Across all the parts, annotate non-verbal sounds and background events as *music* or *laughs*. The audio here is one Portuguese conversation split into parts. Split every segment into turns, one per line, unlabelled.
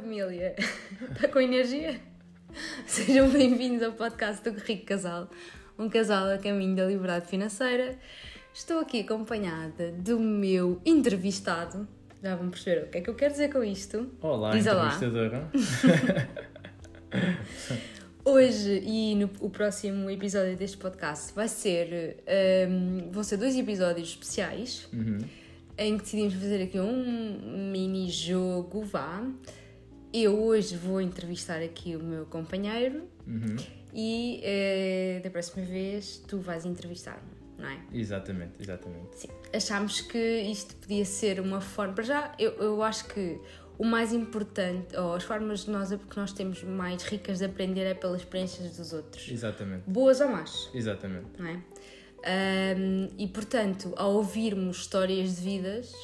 família. Está *laughs* com energia? Sejam bem-vindos ao podcast do Rico Casal, um casal a caminho da liberdade financeira. Estou aqui acompanhada do meu entrevistado. Já vão perceber o que é que eu quero dizer com isto.
Olá,
Diz
entrevistadora. *laughs*
Hoje e no o próximo episódio deste podcast vai ser. hum, vão ser dois episódios especiais
Uhum.
em que decidimos fazer aqui um mini jogo, vá. Eu hoje vou entrevistar aqui o meu companheiro
Uhum.
e eh, da próxima vez tu vais entrevistar-me, não é?
Exatamente, exatamente.
Sim. Achámos que isto podia ser uma forma. Para já, eu, eu acho que o mais importante, ou as formas de nós, que nós temos mais ricas de aprender é pelas experiências dos outros,
Exatamente,
boas ou más,
exatamente.
não é? Ahm, e portanto, ao ouvirmos histórias de vidas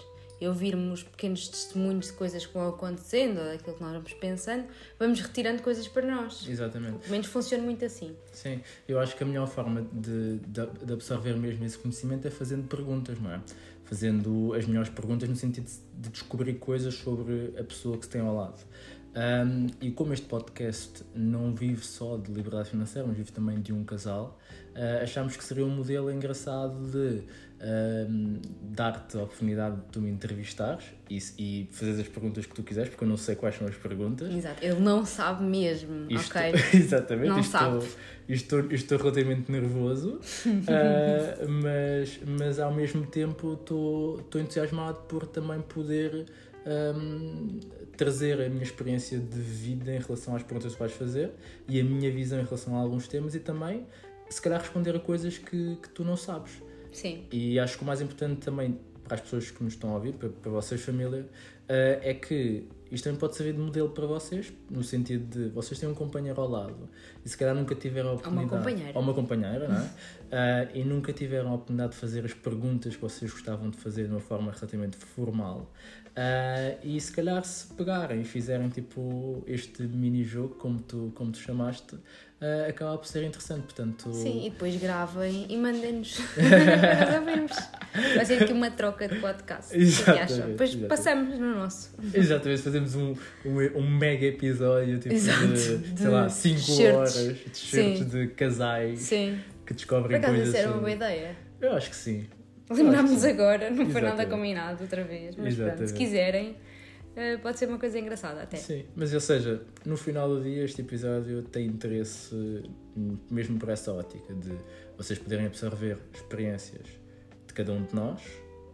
e ouvirmos pequenos testemunhos de coisas que vão acontecendo ou daquilo que nós vamos pensando, vamos retirando coisas para nós.
Exatamente.
Pelo menos funciona muito assim.
Sim, eu acho que a melhor forma de, de, absorver mesmo esse conhecimento é fazendo perguntas, não é? Fazendo as melhores perguntas no sentido de- de descobrir coisas sobre a pessoa que se tem ao lado. Um, e como este podcast não vive só de liberdade financeira, mas vive também de um casal, uh, achámos que seria um modelo engraçado de um, dar-te a oportunidade de tu me entrevistares e, e fazeres as perguntas que tu quiseres, porque eu não sei quais são as perguntas.
Exato. Ele não sabe mesmo,
Isto-
ok? *laughs*
Exatamente,
Não
estou,
sabe.
estou, estou relativamente nervoso, *laughs* ah, mas, mas ao mesmo tempo estou, estou entusiasmado por também poder ahm, trazer a minha experiência de vida em relação às perguntas que vais fazer e a minha visão em relação a alguns temas e também, se calhar, responder a coisas que, que tu não sabes.
Sim.
E acho que o mais importante também para as pessoas que nos estão a ouvir, para, para vocês, família, eh, é que isto também pode servir de modelo para vocês, no sentido de vocês têm um companheiro ao lado e se calhar nunca tiveram a oportunidade.
companheira.
Ou uma companheira, não é? Eh, e nunca tiveram a oportunidade de fazer as perguntas que vocês gostavam de fazer de uma forma relativamente formal. Eh, e se calhar se pegarem e fizerem tipo este mini-jogo, como tu, como tu chamaste, eh, acaba por ser interessante. Portanto,
Sim, e depois gravem e mandem-nos. *laughs* Nós ouvimos. Vai ser aqui uma troca de podcast. O que é que
Exatamente,
acham? Depois
exatamente.
passamos no nosso.
Exatamente, fazemos um, um, um mega episódio tipo
Exato,
de,
de
sei lá, 5
shirts.
horas de shirts de casais
Sim.
que
Por
descobrem
acaso
coisas.
isso era uma boa ideia.
Eu acho que sim.
Lembrámos agora, não foi nada combinado outra vez. Mas pronto, se quiserem, eh, pode ser uma coisa engraçada até.
Sim, mas ou seja, no final do dia este episódio tem interesse hum, mesmo por essa ótica de vocês poderem absorver experiências de cada um de nós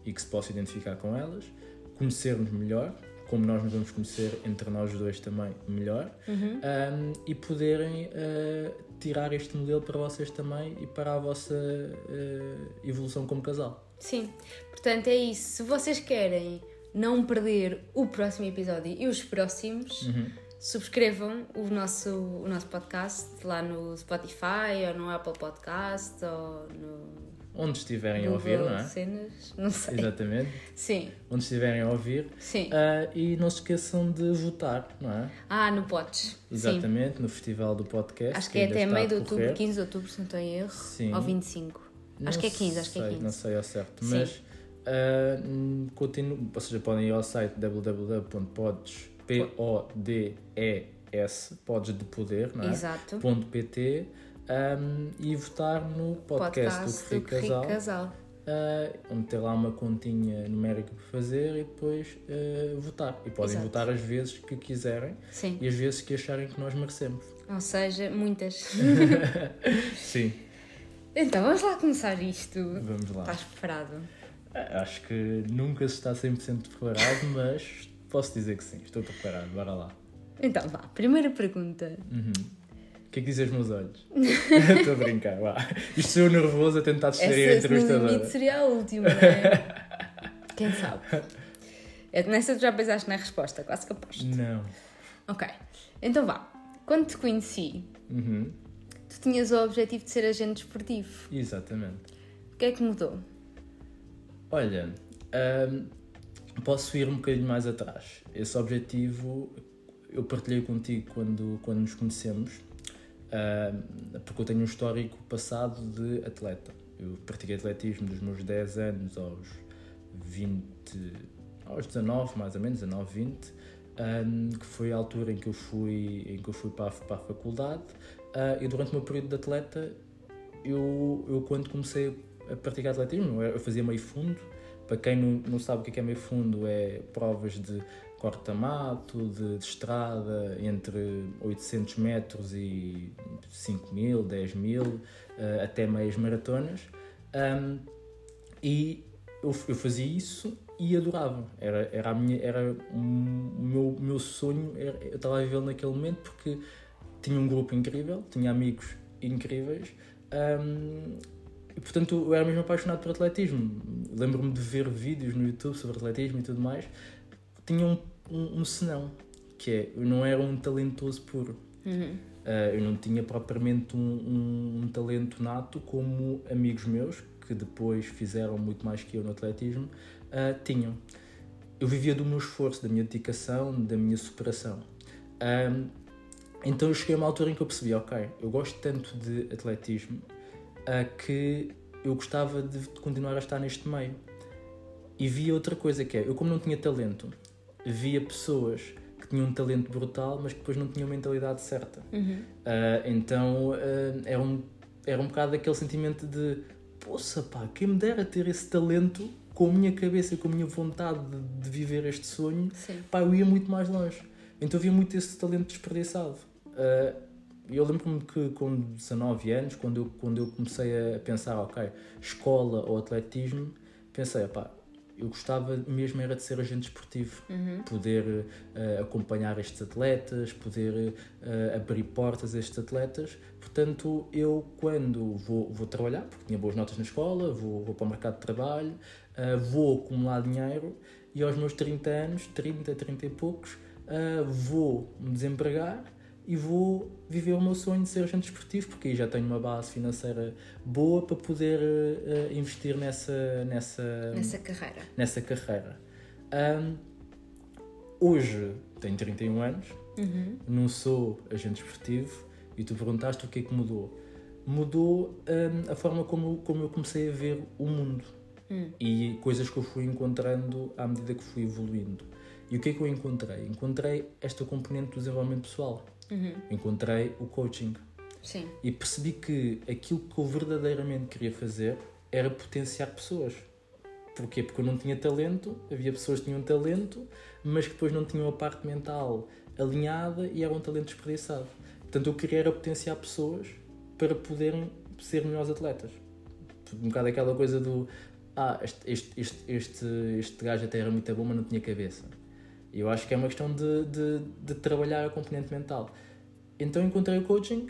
e que se possa identificar com elas, conhecer-nos melhor, como nós nos vamos conhecer entre nós dois também melhor,
Uhum.
um, e poderem uh, tirar este modelo para vocês também e para a vossa uh, evolução como casal.
Sim, portanto é isso. Se vocês querem não perder o próximo episódio e os próximos,
Uhum.
subscrevam o nosso, o nosso podcast lá no Spotify ou no Apple Podcast ou no
Onde estiverem a
Google
ouvir, não é?
Cenas, não sei.
Exatamente.
Sim,
Onde estiverem a ouvir.
sim.
Uh, e não se esqueçam de votar, não é?
Ah, no Potes. Sim.
Exatamente, no Festival do Podcast.
Acho que é
ainda
até meio
a
de outubro,
decorrer.
15 de outubro, se não estou em erro.
Sim.
Ou 25. acho que é 15, acho que é
sei,
15.
Não sei ao certo,
Sim.
mas uh, continuo, ou seja, podem ir ao site www.pods, P-O-D-E-S, pods de poder, não é?
Exato.
Ponto .pt um, e votar no podcast,
Podcast
do
Que Rico
Casal,
Casal.
uh, onde tem lá uma continha numérica para fazer e depois uh, votar. E podem
Exato.
votar as vezes que quiserem
Sim.
e as vezes que acharem que nós merecemos.
Ou seja, muitas. *laughs* *laughs*
Sim,
então, vamos lá começar isto.
vamos lá.
Estás preparado?
Ah, Acho que nunca se está 100% preparado, mas posso dizer que sim, estou preparado, bora lá.
Então, vá. Primeira pergunta.
Uhum. O que é que dizem os meus olhos? *laughs* Estou a brincar, vá. Isto sou nervoso a tentar distrair a
Essa,
entrevistadora.
seria a última, não é? *laughs* Quem sabe? É, Nessa tu já pensaste na resposta, quase que aposto.
Não.
Ok. Então vá. Quando te conheci,
Uhum.
tu tinhas o objetivo de ser agente desportivo.
Exatamente.
O que é que mudou?
Olha, ahm, posso ir um bocadinho mais atrás. Esse objetivo eu partilhei contigo quando, quando nos conhecemos, ahm, porque eu tenho um histórico passado de atleta. Eu pratiquei atletismo dos meus 10 anos aos 20, aos 19, mais ou menos, 19, 20. um, que foi a altura em que eu fui, em que eu fui para, a, para a faculdade uh, e durante o meu período de atleta, eu, eu quando comecei a praticar atletismo, eu fazia meio fundo, para quem não, não sabe o que é, é meio fundo, é provas de corta-mato, de, de, estrada entre 800 metros e 5 mil, 10 mil, uh, até meias maratonas. Um, e eu, eu fazia isso e adorava. Era, era, a minha, era o meu, meu sonho, era, eu estava a viver naquele momento porque tinha um grupo incrível, tinha amigos incríveis um, e portanto eu era mesmo apaixonado por atletismo. Lembro-me de ver vídeos no YouTube sobre atletismo e tudo mais. Tinha um, um, um senão, que é eu não era um talentoso puro. Uhum. Uh, eu não tinha propriamente um, um, um, talento nato como amigos meus, que depois fizeram muito mais que eu no atletismo, uh, tinham. Eu vivia do meu esforço, da minha dedicação, da minha superação. Um, então eu cheguei a uma altura em que eu percebi, ok, eu gosto tanto de atletismo uh, que eu gostava de continuar a estar neste meio. E via outra coisa que é, eu como não tinha talento, via pessoas que tinham um talento brutal, mas que depois não tinham a mentalidade certa. Uhum. Uh, então uh, era, um, era um bocado aquele sentimento de poça pá, quem me dera ter esse talento com a minha cabeça, com a minha vontade de, de viver este sonho, Sim. pá, eu ia muito mais longe. Então havia muito esse talento desperdiçado. Uh, eu lembro-me que com 19 anos, quando eu, quando eu comecei a pensar, ok, escola ou atletismo, pensei, pá, eu gostava mesmo era de ser agente esportivo, uhum. poder uh, acompanhar estes atletas, poder uh, abrir portas a estes atletas. Portanto, eu quando vou, vou trabalhar, porque tinha boas notas na escola, vou, vou para o mercado de trabalho, uh, vou acumular dinheiro e aos meus 30 anos, 30, 30 e poucos, vou me desempregar e vou viver o meu sonho de ser agente esportivo, porque aí já tenho uma base financeira boa para poder uh, investir nessa, nessa,
nessa carreira.
Nessa carreira. Um, hoje tenho 31 anos, uhum. não sou agente esportivo e tu perguntaste o que é que mudou. Mudou um, a forma como, como eu comecei a ver o mundo uhum. e coisas que eu fui encontrando à medida que fui evoluindo. E o que é que eu encontrei? Encontrei esta componente do desenvolvimento pessoal uhum. encontrei o coaching.
Sim.
E percebi que aquilo que eu verdadeiramente queria fazer era potenciar pessoas. Porquê? Porque eu não tinha talento, havia pessoas que tinham talento, mas que depois não tinham a parte mental alinhada e era um talento desperdiçado. Portanto, eu queria era potenciar pessoas para poderem ser melhores atletas. Um bocado aquela coisa do ah, este, este, este, este, este gajo até era muito bom, mas não tinha cabeça. Eu acho que é uma questão de, de, de trabalhar a componente mental. Então encontrei o coaching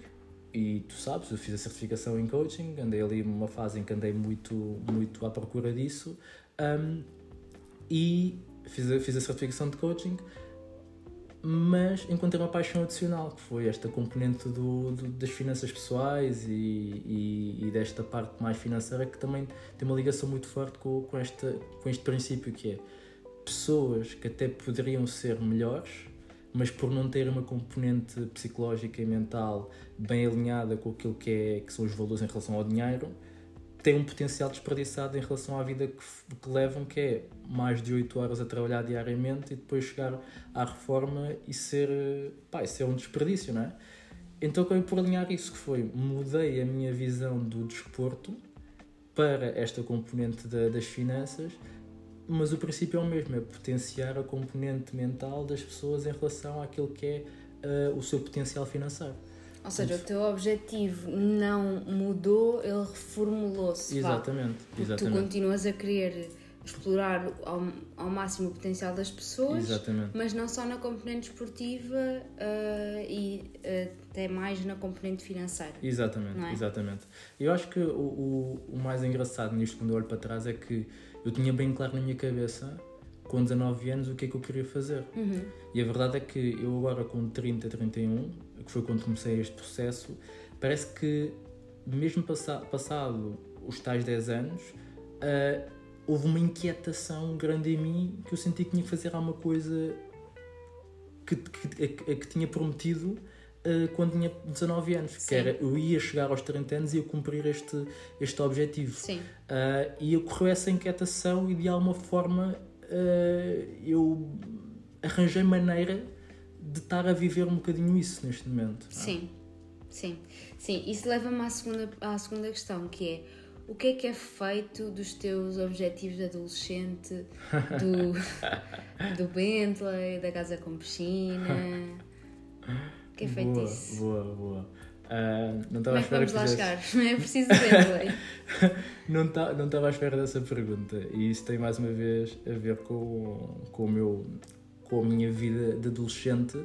e tu sabes, eu fiz a certificação em coaching, andei ali numa fase em que andei muito, muito à procura disso um, e fiz a, fiz a certificação de coaching, mas encontrei uma paixão adicional, que foi esta componente do, do das finanças pessoais e, e, e, desta parte mais financeira que também tem uma ligação muito forte com, com, esta, com este princípio que é pessoas que até poderiam ser melhores, mas por não ter uma componente psicológica e mental bem alinhada com aquilo que, é, que são os valores em relação ao dinheiro, têm um potencial desperdiçado em relação à vida que, que levam, que é mais de 8 horas a trabalhar diariamente e depois chegar à reforma e ser, pá, ser um desperdício, não é? Então acabei por alinhar isso, que foi, mudei a minha visão do desporto para esta componente da, das finanças mas o princípio é o mesmo, é potenciar a componente mental das pessoas em relação àquilo que é uh, o seu potencial financeiro.
Ou seja, o teu objetivo não mudou, ele reformulou-se.
Exatamente, exatamente.
Tu continuas a querer explorar ao, ao máximo o potencial das pessoas,
exatamente.
mas não só na componente esportiva uh, e uh, até mais na componente financeira.
Exatamente, é? exatamente. Eu acho que o, o, o mais engraçado nisto, quando eu olho para trás, é que eu tinha bem claro na minha cabeça, com 19 anos, o que é que eu queria fazer.
Uhum.
E a verdade é que eu agora com 30, 31, que foi quando comecei este processo, parece que mesmo passa, passado os tais 10 anos, uh, houve uma inquietação grande em mim que eu senti que tinha que fazer alguma coisa que, que, que, que tinha prometido uh, quando tinha 19 anos, Sim. que era eu ia chegar aos 30 anos e ia cumprir este, este objetivo.
Sim.
Uh, e ocorreu essa inquietação e de alguma forma uh, eu arranjei maneira de estar a viver um bocadinho isso neste momento.
Sim, sim, sim. Isso leva-me à segunda, à segunda questão, que é o que é que é feito dos teus objetivos de adolescente, do, *laughs* do Bentley, da casa com piscina? *laughs* Que é feito
boa? Boa, boa. Uh, não estava
é
à
que
espera
vamos lá chegar? Não é preciso Bentley. *laughs*
não ta- não estava à espera dessa pergunta e isso tem mais uma vez a ver com, com, o meu, com a minha vida de adolescente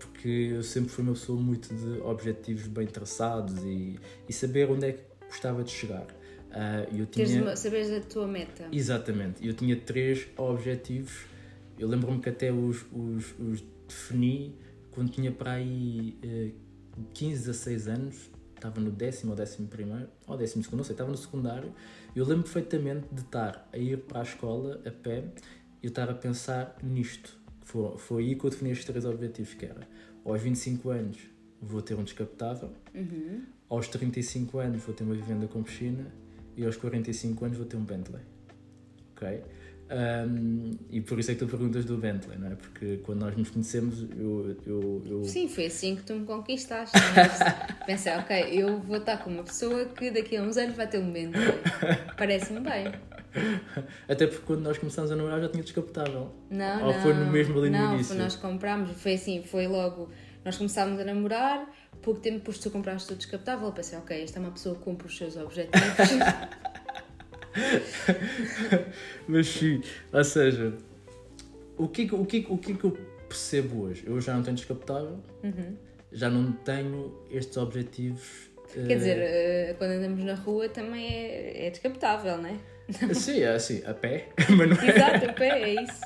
porque eu sempre fui uma pessoa muito de objetivos bem traçados e, e saber onde é que gostava de chegar. Ah, eu tinha...
uma, saberes a tua meta.
Exatamente, eu tinha três objetivos. Eu lembro-me que até os, os, os defini quando tinha para aí eh, 15, 16 anos, estava no décimo ou décimo primeiro, ou décimo segundo, não sei, estava no secundário. Eu lembro perfeitamente de estar a ir para a escola a pé e eu estar a pensar nisto. Foi, foi aí que eu defini estes três objetivos, que era aos 25 anos vou ter um descapotável,
Uhum.
aos 35 anos vou ter uma vivenda com piscina e aos 45 anos vou ter um Bentley. Ok? Um, e por isso é que tu perguntas do Bentley, não é? Porque quando nós nos conhecemos, eu. eu, eu...
Sim, foi assim que tu me conquistaste. Mas *laughs* Pensei, ok, eu vou estar com uma pessoa que daqui a uns anos vai ter um Bentley. Parece-me bem.
Até porque quando nós começámos a namorar já tinha descapotável.
Não,
Ou
não.
foi no mesmo ali no
não,
início?
Foi, nós comprámos, foi assim, foi logo. Nós começámos a namorar, pouco tempo depois tu compraste o descapotável. Pensei, ok, esta é uma pessoa que cumpre os seus objetivos. *laughs* *laughs*
Mas sim, ou seja, o que, é que- o, que, é o que é que eu percebo hoje? Eu já não tenho descapotável, já não tenho estes objetivos.
Uhum. Quer dizer, eh, quando andamos na rua também é, é descapotável, não é?
eh, Sim, é assim, a pé, *laughs* mas não é.
Exato, a pé, é isso.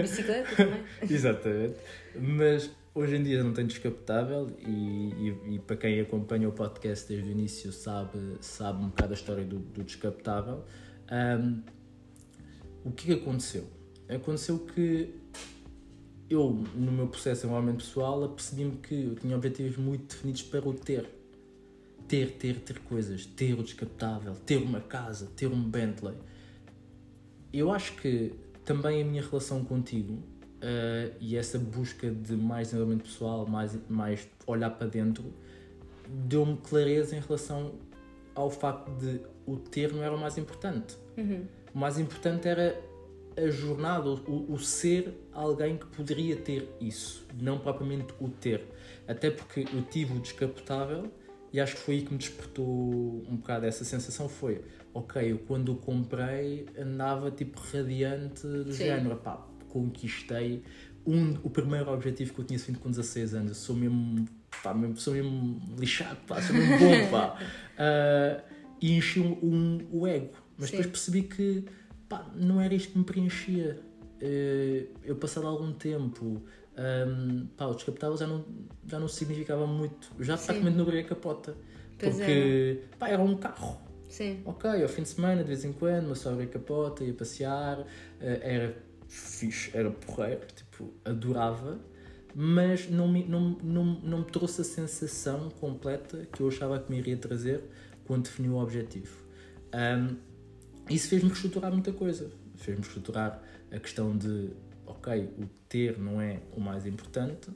Bicicleta também. *laughs*
Exatamente. Mas hoje em dia não tenho descapotável e, e, e para quem acompanha o podcast desde o início sabe, sabe um bocado a história do, do descapotável. Ahm, o que é que aconteceu? Aconteceu que eu, no meu processo de desenvolvimento pessoal, apercebi-me que eu tinha objetivos muito definidos para o ter. Ter, ter, ter coisas, ter o descapotável, ter uma casa, ter um Bentley. Eu acho que também a minha relação contigo eh, e essa busca de mais desenvolvimento pessoal, mais, mais olhar para dentro, deu-me clareza em relação ao facto de o ter não era o mais importante. O mais importante era a jornada, o, o ser alguém que poderia ter isso, não propriamente o ter. Até porque eu tive o descapotável e acho que foi aí que me despertou um bocado essa sensação. Foi, ok, eu quando o comprei andava tipo radiante do
Sim.
género, pá, conquistei um, o primeiro objetivo que eu tinha definido com 16 anos. Eu sou mesmo, pá, mesmo, sou mesmo lixado, pá, sou mesmo bom, pá. *laughs* Ah, e enchi um, um- o ego. Mas
Sim.
depois percebi que pá, não era isto que me preenchia. Eh, eu passado algum tempo, ahm, pá, o descapotável já não, já não significava muito. Eu já praticamente não abri a capota.
Pois
porque pá, era um carro.
Sim.
Ok, ao fim de semana, de vez em quando, uma só abrir a capota, ia passear, eh, era fixe, era porreiro, tipo, adorava, mas não me, não, não, não me trouxe a sensação completa que eu achava que me iria trazer quando defini o objetivo. Ahm, isso fez-me reestruturar muita coisa. Fez-me reestruturar a questão de, ok, o ter não é o mais importante,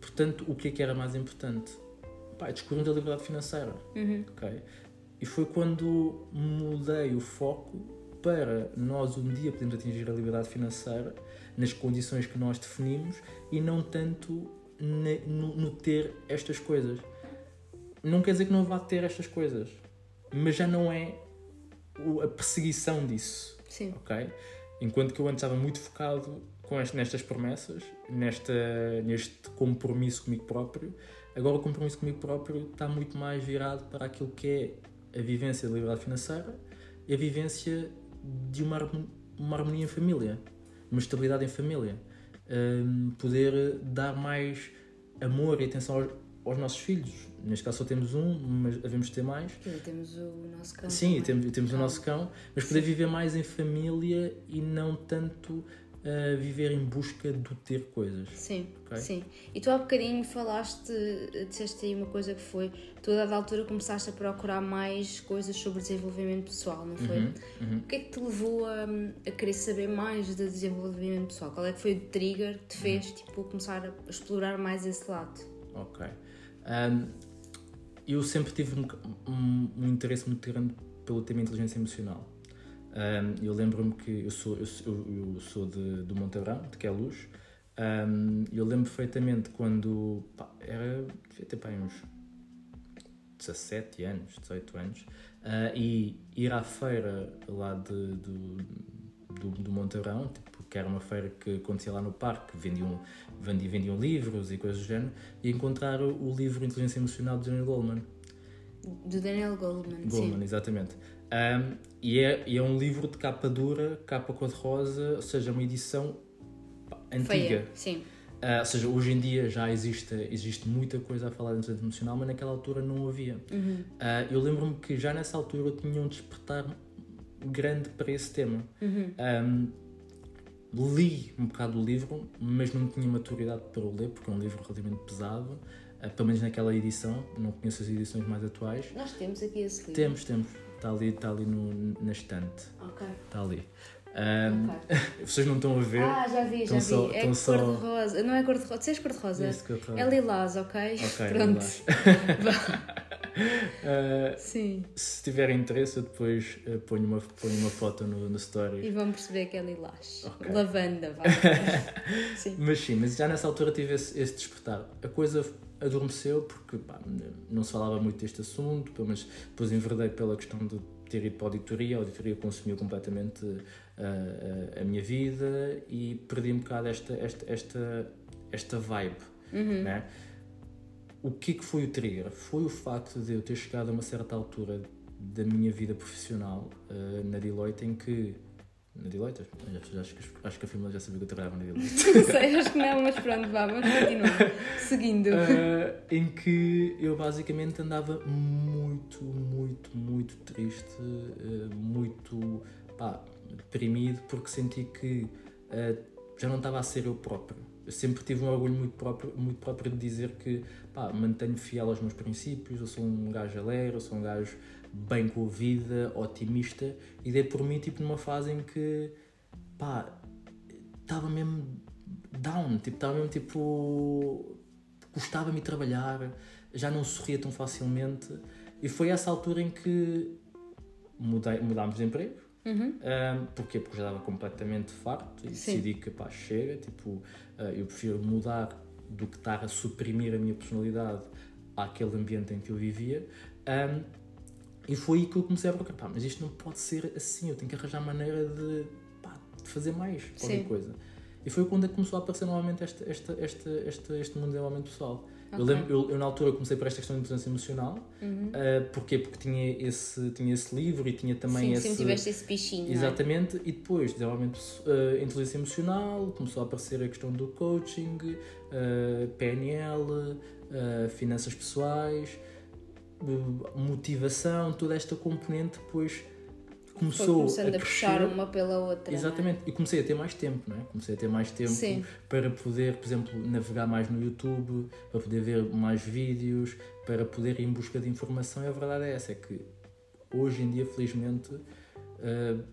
portanto, o que é que era mais importante? Pá, descobrindo a liberdade financeira. ok? E foi quando mudei o foco para nós um dia podermos atingir a liberdade financeira nas condições que nós definimos e não tanto no, no ter estas coisas. Não quer dizer que não vá ter estas coisas, mas já não é a perseguição disso
Sim.
ok? Enquanto que eu antes estava muito focado com este- nestas promessas, nesta, neste compromisso comigo próprio, agora o compromisso comigo próprio está muito mais virado para aquilo que é a vivência da liberdade financeira e a vivência de uma, uma harmonia em família, uma estabilidade em família. Hum, poder dar mais amor e atenção aos, aos nossos filhos. Neste caso só temos um, mas devemos ter mais.
Temos o nosso campo.
Sim,
também.
temos, temos o
Cão.
nosso cão, mas poder viver mais em família e não tanto a viver em busca do ter coisas.
Sim,
Ok.
sim. E tu há bocadinho falaste, disseste aí uma coisa que foi, tu a dada altura começaste a procurar mais coisas sobre desenvolvimento pessoal, não foi?
Uhum, uhum.
O que é que te levou a, a querer saber mais de desenvolvimento pessoal? Qual é que foi o trigger que te fez
Uhum.
tipo, começar a explorar mais esse lado?
Ok. Um, eu sempre tive um, um- um interesse muito grande pelo tema inteligência emocional. Um, eu lembro-me que eu sou, eu, eu- sou de, do Montebrão, de Queluz. Um, eu lembro perfeitamente quando pá, era, devia ter pá, uns 17 anos, 18 anos, ah, e ir à feira lá de, do, do, do Monteirão, tipo, que era uma feira que acontecia lá no parque, vendiam, vendiam, vendiam livros e coisas do género, e encontrar o, o livro Inteligência Emocional de Daniel Goleman.
Do Daniel Goleman,
Goleman,
sim.
exatamente. Um, e, é, é um livro de capa dura, capa cor-de-rosa, ou seja, uma edição antiga.
Feia, sim.
Ah, ou seja, hoje em dia já existe, existe muita coisa a falar de inteligência emocional, mas naquela altura não havia.
Uhum.
Ah, eu lembro-me que já nessa altura eu tinha um despertar grande para esse tema.
Uhum.
Ahm, li um bocado o livro, mas não tinha maturidade para o ler, porque é um livro relativamente pesado, pelo menos naquela edição, não conheço as edições mais atuais.
Nós temos aqui esse livro.
Temos, temos, está ali, está ali no, na estante,
Ok.
está ali. Ahm,
ok. *laughs*
Vocês não estão a ver?
Ah, já vi, já
Estão
vi.
só-
é
estão só-
cor-de-rosa. Não é cor-de-rosa. Dizes cor-de-rosa?
Isso que eu falo.
É lilás, ok?
Ok,
Pronto.
Ah, *laughs*
Sim.
se tiverem interesse, eu depois ah, ponho, uma, ponho uma foto no, no story.
E vão perceber que é lilás.
Ok.
Lavanda, vá. *laughs* Sim.
Mas sim, mas já nessa altura tive esse, esse despertar. A coisa adormeceu porque pá, não se falava muito deste assunto, pelo menos depois enverdei pela questão de ter ido para a auditoria. A auditoria consumiu completamente ah, a, a minha vida e perdi um bocado esta, esta, esta, esta vibe. Né? O que é que foi o trigger? Foi o facto de eu ter chegado a uma certa altura da minha vida profissional ah, na Deloitte em que. Na Deloitte? Acho, acho, que- acho que a família já sabia que eu trabalhava na Deloitte. *laughs*
Não sei, acho que não, mas pronto, vá, vamos continuar. Seguindo.
Ah, em que eu basicamente andava muito, muito, muito triste, ah, muito pá, deprimido, porque senti que ah, já não estava a ser eu próprio. Eu sempre tive um orgulho muito próprio, muito próprio de dizer que pá, mantenho fiel aos meus princípios, eu sou um gajo alegre, eu sou um gajo bem com a vida, otimista, e dei por mim tipo numa fase em que pá, estava mesmo down, tipo, estava mesmo tipo. Custava-me trabalhar, já não sorria tão facilmente, e foi essa altura em que mudei, mudámos de emprego.
Uhum.
Um, porquê? Porque já estava completamente farto e
Sim.
decidi que pá, chega, tipo, ah, eu prefiro mudar do que estar a suprimir a minha personalidade àquele ambiente em que eu vivia. Um, e foi aí que eu comecei a procurar, pá, mas isto não pode ser assim, eu tenho que arranjar maneira de, pá, de fazer mais qualquer
Sim.
coisa. E foi quando começou a aparecer novamente este, este, este, este, este mundo de desenvolvimento pessoal. Eu,
Ok.
lembro, eu, eu na altura comecei por esta questão de inteligência emocional,
Uhum.
ah, porquê? Porque tinha esse, tinha esse livro e tinha também
Sim,
esse...
sempre tiveste esse bichinho, é?
Exatamente, e depois desenvolvimento uh, inteligência emocional, começou a aparecer a questão do coaching, uh, PNL, uh, finanças pessoais, uh, motivação, toda esta componente depois começou
começando a,
crescer.
puxar uma pela outra. é?
Exatamente, e comecei a ter mais tempo, não é? Comecei a ter mais tempo
Sim.
para poder, por exemplo, navegar mais no YouTube, para poder ver mais vídeos, para poder ir em busca de informação. E a verdade é essa, é que hoje em dia, felizmente, uh,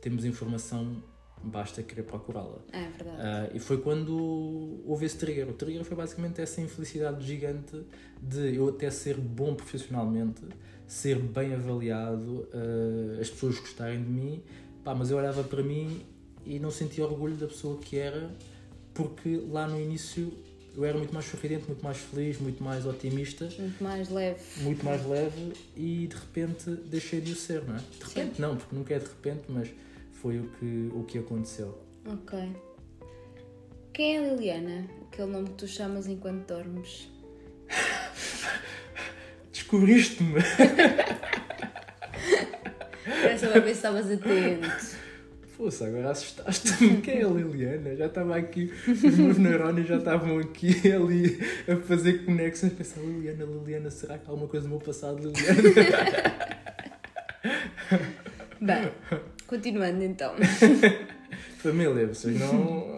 temos informação, basta querer procurá-la.
É verdade.
Ah, e foi quando houve esse trigger. O trigger foi basicamente essa infelicidade gigante de eu até ser bom profissionalmente, ser bem avaliado, ah, as pessoas gostarem de mim, pá, mas eu olhava para mim e não sentia orgulho da pessoa que era, porque lá no início eu era muito mais sorridente, muito mais feliz, muito mais otimista,
Muito mais leve.
muito mais leve e de repente deixei de o ser, não é? De repente não, porque nunca é de repente, mas foi o que, o que aconteceu.
Ok. Quem é a Liliana? Aquele nome que tu chamas enquanto dormes. *laughs*
Descobriste-me!
Era só para ver se estavas atento.
Poxa, agora assustaste-me. Quem é a Liliana? Já estava aqui, os meus neurónios já estavam aqui ali a fazer conexões. Pensar, Liliana, Liliana, será que há alguma coisa do meu passado, Liliana? *laughs*
Bem, continuando então. *laughs*
Família, vocês não.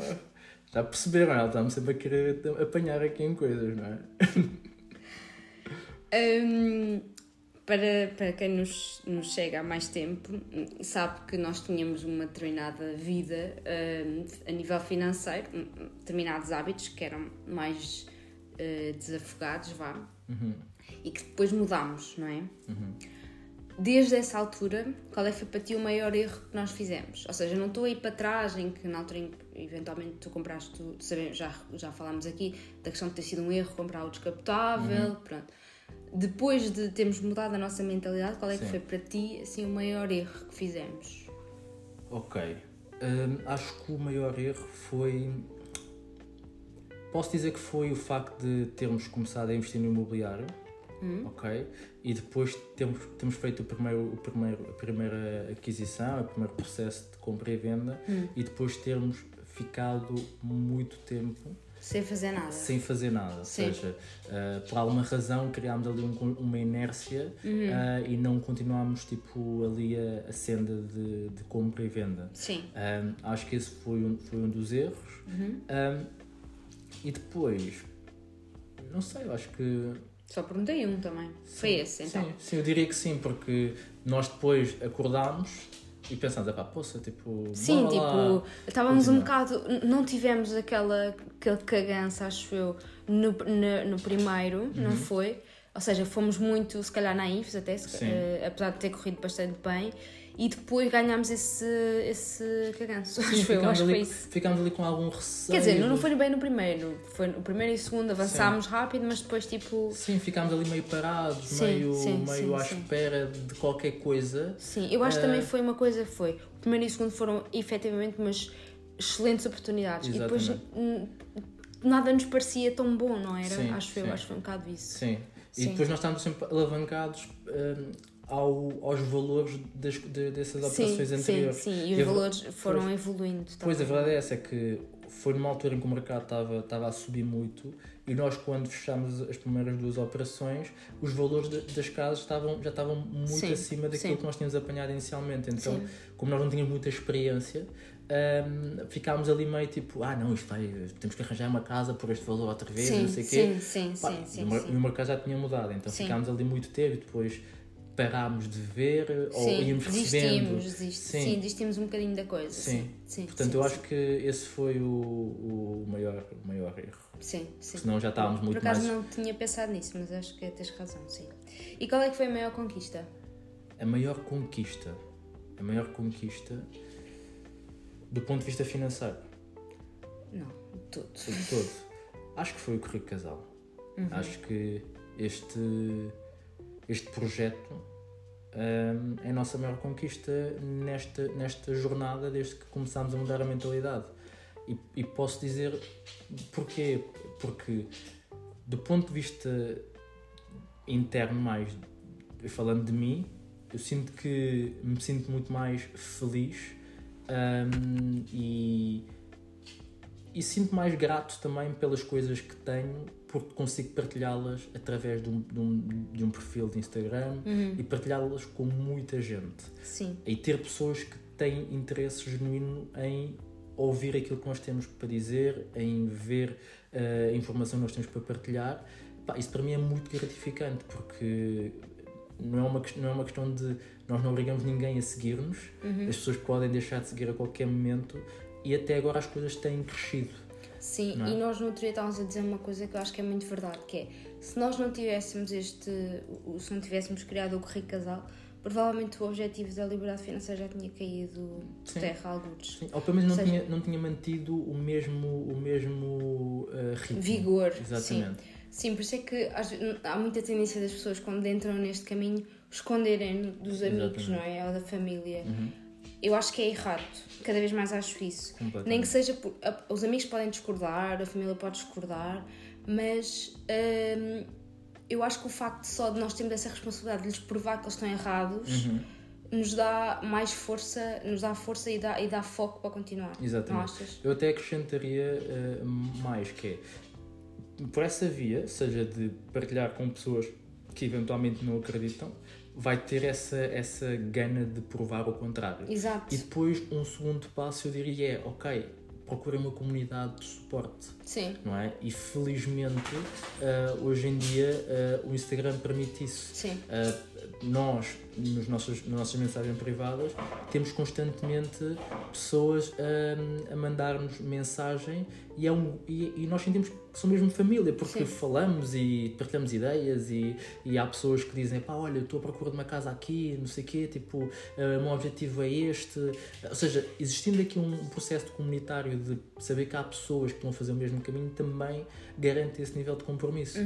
Já perceberam, ela está-me sempre a querer apanhar aqui em coisas, não é?
Um, para, para quem nos, nos chega há mais tempo, sabe que nós tínhamos uma determinada vida um, a nível financeiro, determinados hábitos que eram mais uh, desafogados, vá,
Uhum.
e que depois mudámos, não é?
Uhum.
Desde essa altura, qual é que foi para ti o maior erro que nós fizemos? Ou seja, não estou aí para trás em que na altura em que eventualmente tu compraste, tu, sabemos, já, já falámos aqui da questão de ter sido um erro comprar o descapotável, pronto. Depois de termos mudado a nossa mentalidade, qual é que
Sim.
foi para ti assim, o maior erro que fizemos?
Ok. Hum, acho que o maior erro foi. Posso dizer que foi o facto de termos começado a investir no imobiliário, ok? E depois termos, termos feito o primeiro, o primeiro, a primeira aquisição, o primeiro processo de compra e venda, e depois termos ficado muito tempo
Sem fazer nada.
sem fazer nada. Ou seja, ah, por alguma razão criámos ali um- uma inércia ah, e não continuámos tipo, ali a, a senda de, de compra e venda.
Sim.
Um, acho que esse foi um, foi um dos erros. Um, e depois, não sei, eu acho que.
Só perguntei um também. Foi esse, então.
Sim, sim, eu diria que sim, porque nós depois acordámos e pensámos, epá, poça, tipo.
Sim,
bora lá
tipo, estávamos um
continuar."
bocado. Não tivemos aquela, aquele cagança, acho eu, no, no, no primeiro,
Uhum.
não foi? Ou seja, fomos muito, se calhar, naivos até, se-
Sim.
eh, apesar de ter corrido bastante bem, e depois ganhámos esse, esse caganço.
Sim, *laughs*
Acho eu,
ficámos,
acho que foi isso.
ficámos ali com algum receio.
Quer dizer, não, foi bem no primeiro, foi no primeiro e segundo, avançámos rápido, mas depois, tipo.
Sim, ficámos ali meio parados,
Sim,
meio,
sim,
meio
sim,
à
sim.
espera de qualquer coisa.
Sim, eu acho que
Eh,
também foi uma coisa, foi. O primeiro e o segundo foram efetivamente umas excelentes oportunidades. E depois
Exatamente.
nada nos parecia tão bom, não era?
Sim,
acho eu,
sim.
acho que foi um bocado isso.
Sim. E
Sim.
depois nós estávamos sempre alavancados hum, ao, aos valores das, de- dessas operações
sim,
anteriores.
sim, sim. E os
E
valores foram evoluindo.
Pois, a
também.
verdade é essa, é que foi numa altura em que o mercado estava, estava a subir muito e nós, quando fechámos as primeiras duas operações, os valores de- das casas estavam, já estavam muito
Sim,
acima daquilo
sim.
que nós tínhamos apanhado inicialmente. Então,
Sim.
como nós não tínhamos muita experiência, hum, ficámos ali meio tipo, ah não, isto vai, temos que arranjar uma casa por este valor outra vez, não sei o quê.
sim, sim,
Pá,
sim, sim,
e o mercado já tinha mudado, então ficámos ali muito tempo e depois parámos de ver ou
Sim,
íamos recebendo.
desistimos, desist-
Sim.
sim, desistimos um bocadinho da coisa.
Sim.
sim,
Portanto,
sim,
eu
sim.
acho que esse foi o, o maior, o maior erro.
Sim, sim.
Senão já estávamos
Por
muito
acaso
mais.
não tinha pensado nisso, mas acho que tens razão, sim. E qual é que foi a maior conquista?
A maior conquista. A maior conquista do ponto de vista financeiro,
Não, tudo.
sobre todo. Acho que foi o Correio Casal.
Uhum.
Acho que este, este projeto hum, é a nossa maior conquista nesta, nesta jornada desde que começámos a mudar a mentalidade. E, e posso dizer porquê? Porque do ponto de vista interno mais falando de mim, eu sinto que me sinto muito mais feliz hum, e, e sinto mais grato também pelas coisas que tenho porque consigo partilhá-las através de um, de, um, de um perfil de Instagram e partilhá-las com muita gente.
Sim,
e ter pessoas que têm interesse genuíno em ouvir aquilo que nós temos para dizer, em ver eh, a informação que nós temos para partilhar. Pá, isso para mim é muito gratificante porque não é, uma, não é uma questão de nós não obrigamos ninguém a seguir-nos, as pessoas podem deixar de seguir a qualquer momento e até agora as coisas têm crescido.
sim.
É?
E nós no outro dia estávamos a dizer uma coisa que eu acho que é muito verdade, que é, se nós não tivéssemos este, se não tivéssemos criado o Correio Casal, provavelmente o objetivo da liberdade financeira já tinha caído por
Sim.
terra alguns.
Sim, ou pelo menos não,
seja-
tinha, não tinha mantido o mesmo, o mesmo eh, ritmo.
Vigor,
Exatamente.
sim. Sim, por isso é que há muita tendência das pessoas quando entram neste caminho esconderem dos amigos,
Exatamente.
não é? Ou da família.
Uhum.
Eu acho que é errado. Cada vez mais acho isso. Nem que seja por. a- Os amigos podem discordar, a família pode discordar, mas hum, eu acho que o facto só de nós termos essa responsabilidade de lhes provar que eles estão errados
Uhum.
nos dá mais força, nos dá força e dá, e dá foco para continuar.
Exatamente. Eu até acrescentaria eh, mais que é por essa via, seja de partilhar com pessoas que eventualmente não acreditam, vai ter essa, essa gana de provar o contrário.
Exato.
E depois, um segundo passo, eu diria é, ok, procurem uma comunidade de suporte,
Sim,
não é? E felizmente, ah, hoje em dia, ah, o Instagram permite isso.
sim.
Uh, nós, nos nossos, nas nossas mensagens privadas, temos constantemente pessoas um, a mandar-nos mensagem e, é um, e, e nós sentimos que são mesmo família, porque
Sim.
falamos e partilhamos ideias e, e há pessoas que dizem, pá, olha, estou à procura de uma casa aqui, não sei o quê, tipo, uh, o meu objetivo é este. Ou seja, existindo aqui um processo comunitário de saber que há pessoas que a fazer o mesmo caminho, também garante esse nível de compromisso.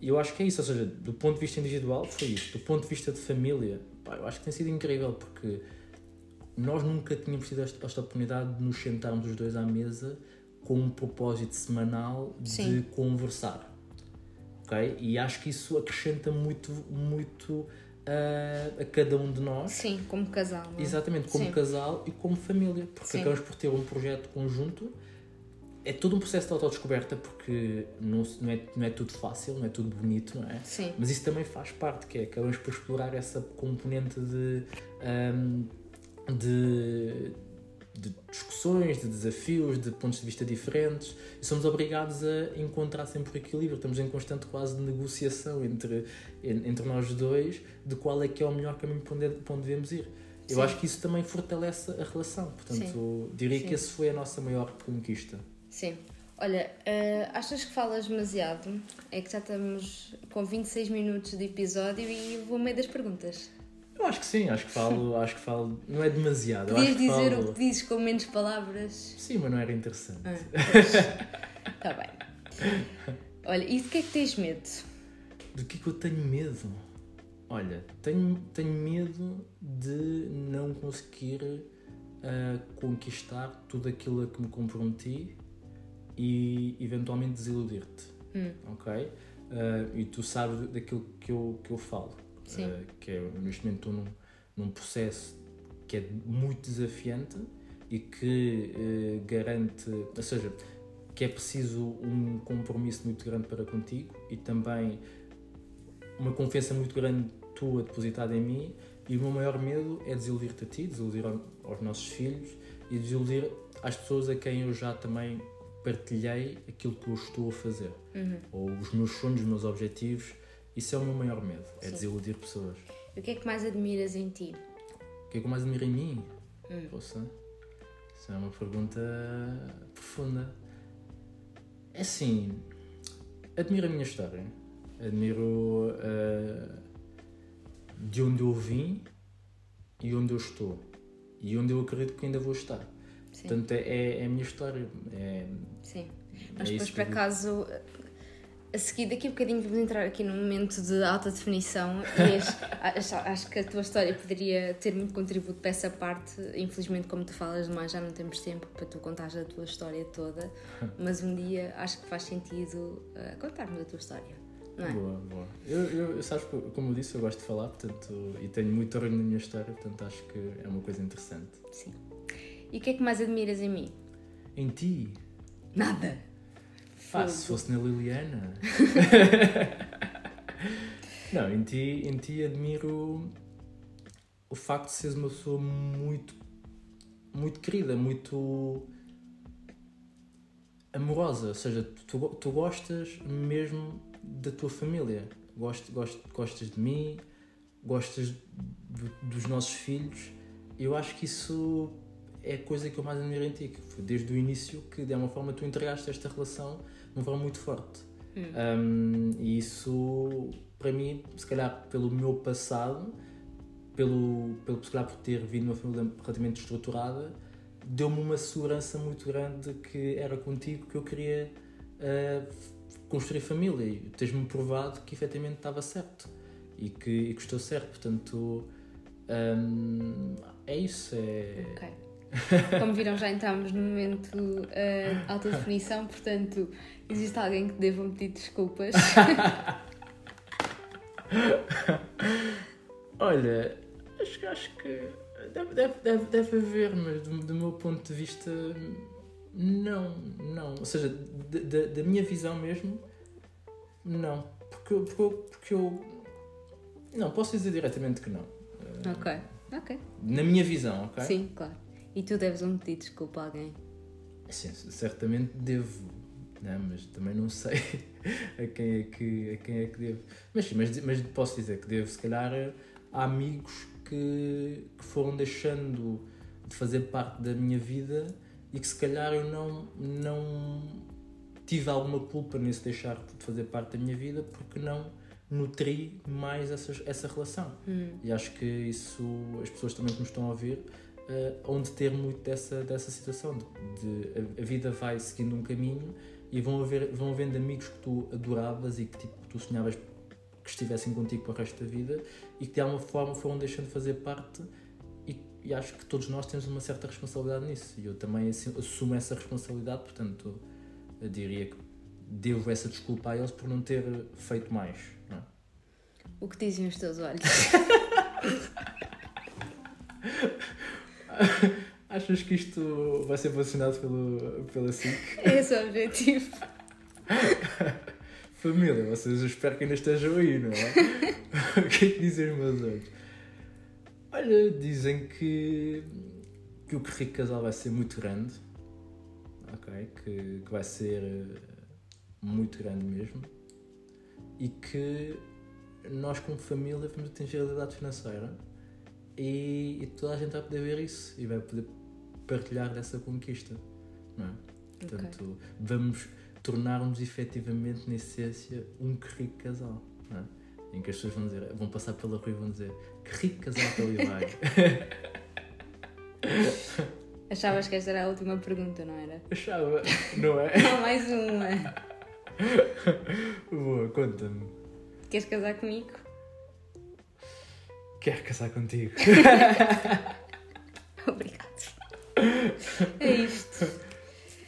E eu acho que é isso, ou seja, do ponto de vista individual foi isso, do ponto de vista de família, pá, eu acho que tem sido incrível porque nós nunca tínhamos tido esta, esta oportunidade de nos sentarmos os dois à mesa com um propósito semanal de
Sim.
conversar. Ok? E acho que isso acrescenta muito, muito a, a cada um de nós.
Sim, como casal. é?
Exatamente, como
Sim.
casal e como família, porque
Sim.
acabamos por ter um projeto conjunto. É todo um processo de autodescoberta, porque não, não, é, não é tudo fácil, não é tudo bonito, não é?
Sim.
Mas isso também faz parte, que é acabamos por explorar essa componente de, ahm, de, de discussões, de desafios, de pontos de vista diferentes e somos obrigados a encontrar sempre o equilíbrio. Estamos em constante quase negociação entre, en- entre nós dois de qual é que é o melhor caminho para onde, para onde devemos ir. Eu
Sim.
acho que isso também fortalece a relação. Portanto, diria
Sim.
que esse foi a nossa maior conquista.
Sim. Olha, eh, achas que falas demasiado? É que já estamos com 26 minutos de episódio e vou meio das perguntas.
Eu acho que sim, acho que falo, *laughs* acho que falo, não é demasiado.
Podias dizer
falo...
o que dizes com menos palavras?
Sim, mas não era interessante. *laughs*
Está bem. Olha, e de que é que tens medo?
Do que é que eu tenho medo? Olha, tenho, tenho medo de não conseguir ah, conquistar tudo aquilo a que me comprometi e eventualmente desiludir-te.
Hum.
Ok? Ah, e tu sabes daquilo que eu, que eu falo. Ah, que é, neste momento estou num, num processo que é muito desafiante e que eh, garante, ou seja, que é preciso um compromisso muito grande para contigo e também uma confiança muito grande tua depositada em mim e o meu maior medo é desiludir-te a ti, desiludir ao- aos nossos filhos e desiludir às pessoas a quem eu já também partilhei aquilo que eu estou a fazer
Uhum.
ou os meus sonhos, os meus objetivos isso é o meu maior medo, é
Sim.
desiludir pessoas
E o que é que mais admiras em ti?
o que é que eu mais admiro em mim?
Hum.
Poxa, isso é uma pergunta profunda. É assim, admiro a minha história, admiro ah, de onde eu vim e onde eu estou e onde eu acredito que ainda vou estar.
Sim.
Portanto, é, é- é a minha história. É,
Sim.
é
Mas depois,
isso
por acaso, a seguir, daqui a bocadinho vamos entrar aqui num momento de alta definição e *laughs* acho, acho, que a tua história poderia ter muito contributo para essa parte. Infelizmente, como tu falas demais, já não temos tempo para tu contares a tua história toda, *laughs* mas um dia acho que faz sentido uh, contarmos a tua história, é?
Boa, boa. Eu, eu, sabes, como eu disse, eu gosto de falar portanto, e tenho muito orgulho na minha história, portanto acho que é uma coisa interessante.
Sim. E o que é que mais admiras em mim?
Em ti,
Nada!
Ah, se fosse na Liliana. *laughs* não, em ti, em ti admiro o facto de seres uma pessoa muito, muito querida, muito amorosa. Ou seja, tu, tu gostas mesmo da tua família. Gost, gost, gostas de mim, gostas do- dos nossos filhos. Eu acho que isso é a coisa que eu mais admiro em ti, que foi desde o início que de alguma forma tu entregaste esta relação de uma forma muito forte. Um, e isso, para mim, se calhar pelo meu passado, pelo, pelo se calhar por ter vindo de uma família relativamente estruturada, deu-me uma segurança muito grande que era contigo que eu queria uh, construir família e tens-me provado que efetivamente estava certo e que, e que estou certo, portanto um, é isso, é...
Ok. Como viram, já entramos no momento uh, alta definição, portanto, existe alguém que deva me pedir desculpas. *laughs*
Olha, acho, que- acho que deve, deve, deve, haver, mas do, do meu ponto de vista, não, não. Ou seja, da- da, da minha visão mesmo, não. Porque, eu- porque, eu- porque eu, Não, posso dizer diretamente que não. Uh,
Ok, ok.
Na minha visão, ok?
Sim, claro. E tu deves um pedido de desculpa a alguém.
Sim, certamente devo, né? mas também não sei *laughs* a quem é que, a quem é que devo. Mas sim, mas, mas posso dizer que devo, se calhar, a amigos que, que foram deixando de fazer parte da minha vida e que se calhar eu não, não tive alguma culpa nesse deixar de fazer parte da minha vida porque não nutri mais essa, essa relação.
Hum.
E acho que isso, as pessoas também que nos estão a ouvir, uh, onde ter muito dessa, dessa situação, de, de a, vida vai seguindo um caminho e vão, haver, vão havendo amigos que tu adoravas e que tipo, tu sonhavas que estivessem contigo para o resto da vida e que de alguma forma foram deixando de fazer parte e, e acho que todos nós temos uma certa responsabilidade nisso e eu também assumo essa responsabilidade, portanto eu diria que devo essa desculpa a eles por não ter feito mais. Não é?
O que dizem os teus olhos? *laughs* *laughs*
Achas que isto vai ser vacinado pelo, pela SIC?
É esse o objetivo. *laughs*
Família, vocês eu espero que ainda estejam aí, não é? *laughs* o que é que dizem os meus olhos? Olha, dizem que, que o Rico Casal vai ser muito grande, ok? Que, que vai ser muito grande mesmo e que nós como família vamos atingir a liberdade financeira e, e, toda a gente vai poder ver isso e vai poder partilhar dessa conquista, não é? Portanto, okay. vamos tornar-nos efetivamente, na essência, um que rico casal, não é? Em que as pessoas vão dizer, vão passar pela rua e vão dizer que rico casal que ele vai. *laughs*
Achavas que esta era a última pergunta, não era?
Achava, não é? *laughs*
Há mais uma.
Boa, conta-me.
Queres casar comigo?
Quero casar contigo. *laughs*
Obrigado. É isto.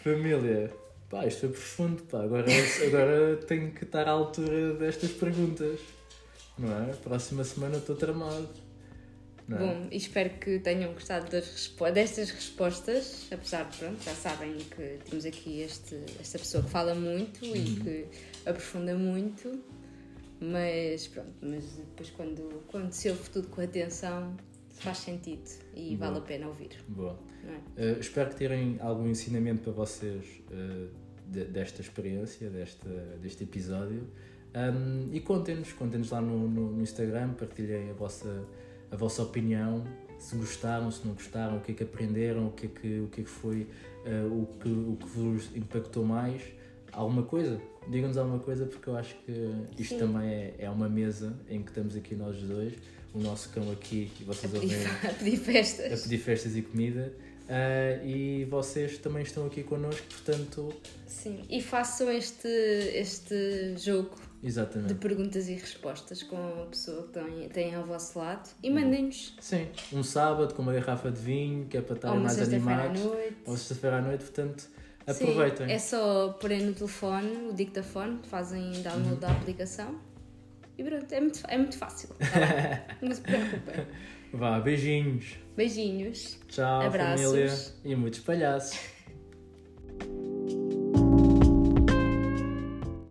Família, pá, isto foi profundo, pá. Agora, agora tenho que estar à altura destas perguntas. Não é? Próxima semana estou tramado.
É? Bom, espero que tenham gostado respo destas respostas, apesar de, pronto, já sabem que temos aqui este, esta pessoa que fala muito uhum. e que aprofunda muito, mas pronto, mas depois quando, quando se ouve tudo com atenção faz sentido e Boa. vale a pena ouvir.
Boa. É? Uh, espero que terem algum ensinamento para vocês uh, de, desta experiência, desta, deste episódio. Um, e contem-nos, contem-nos lá no, no, no Instagram, partilhem a vossa a vossa opinião, se gostaram, se não gostaram, o que é que aprenderam, o que é que, o que, é que foi uh, o, que, o que vos impactou mais. Alguma coisa? Digam-nos alguma coisa, porque eu acho que isto Sim. também é, é uma mesa em que estamos aqui nós dois, o nosso cão aqui e vocês
a pedir, a pedir festas.
A pedir festas e comida. Uh, e vocês também estão aqui connosco, portanto.
Sim, e façam este, este jogo
Exatamente.
de perguntas e respostas com a pessoa que tem, tem ao vosso lado e mandem-nos.
Sim, um sábado com uma garrafa de vinho, que é para estarem mais animados. Ou sexta-feira à noite, portanto, aproveitem.
Sim, é só porem no telefone, o dictafone, fazem download uhum. da aplicação e pronto, é muito, é muito fácil. Tá *laughs* não se preocupem.
Vá, beijinhos.
Beijinhos.
Tchau,
Abraços.
família. E muitos palhaços.